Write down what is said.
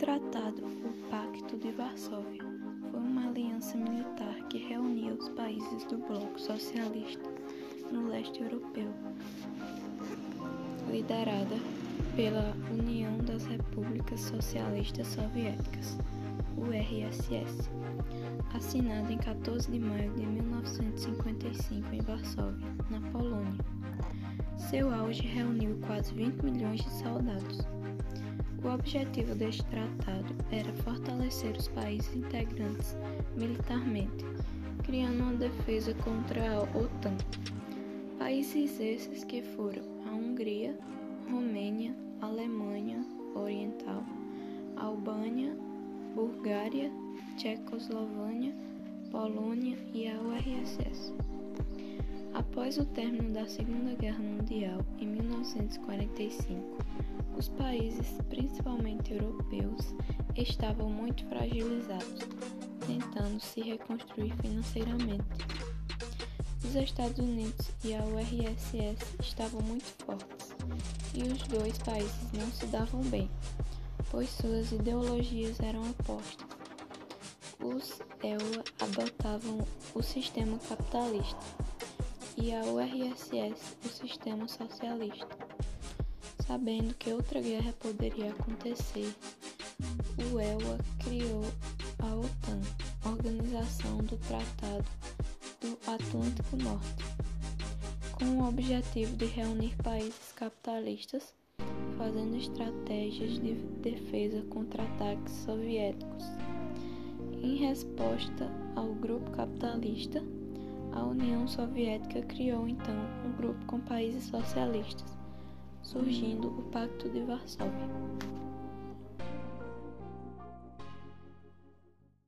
tratado, o Pacto de Varsóvia, foi uma aliança militar que reunia os países do bloco socialista no leste europeu, liderada pela União das Repúblicas Socialistas Soviéticas, URSS, assinado em 14 de maio de 1955 em Varsóvia, na Polônia. Seu auge reuniu quase 20 milhões de soldados. O objetivo deste tratado era fortalecer os países integrantes militarmente, criando uma defesa contra a OTAN. Países esses que foram a Hungria, Romênia, Alemanha Oriental, Albânia, Bulgária, Tchecoslovânia, Polônia e a URSS. Após o término da Segunda Guerra Mundial, em 1945, os países, principalmente europeus, estavam muito fragilizados, tentando se reconstruir financeiramente. Os Estados Unidos e a URSS estavam muito fortes, e os dois países não se davam bem, pois suas ideologias eram opostas. Os EUA adotavam o sistema capitalista e a URSS o sistema socialista. Sabendo que outra guerra poderia acontecer, o EUA criou a OTAN, Organização do Tratado do Atlântico Norte, com o objetivo de reunir países capitalistas, fazendo estratégias de defesa contra ataques soviéticos. Em resposta ao grupo capitalista, a União Soviética criou então um grupo com países socialistas, surgindo o Pacto de Varsóvia.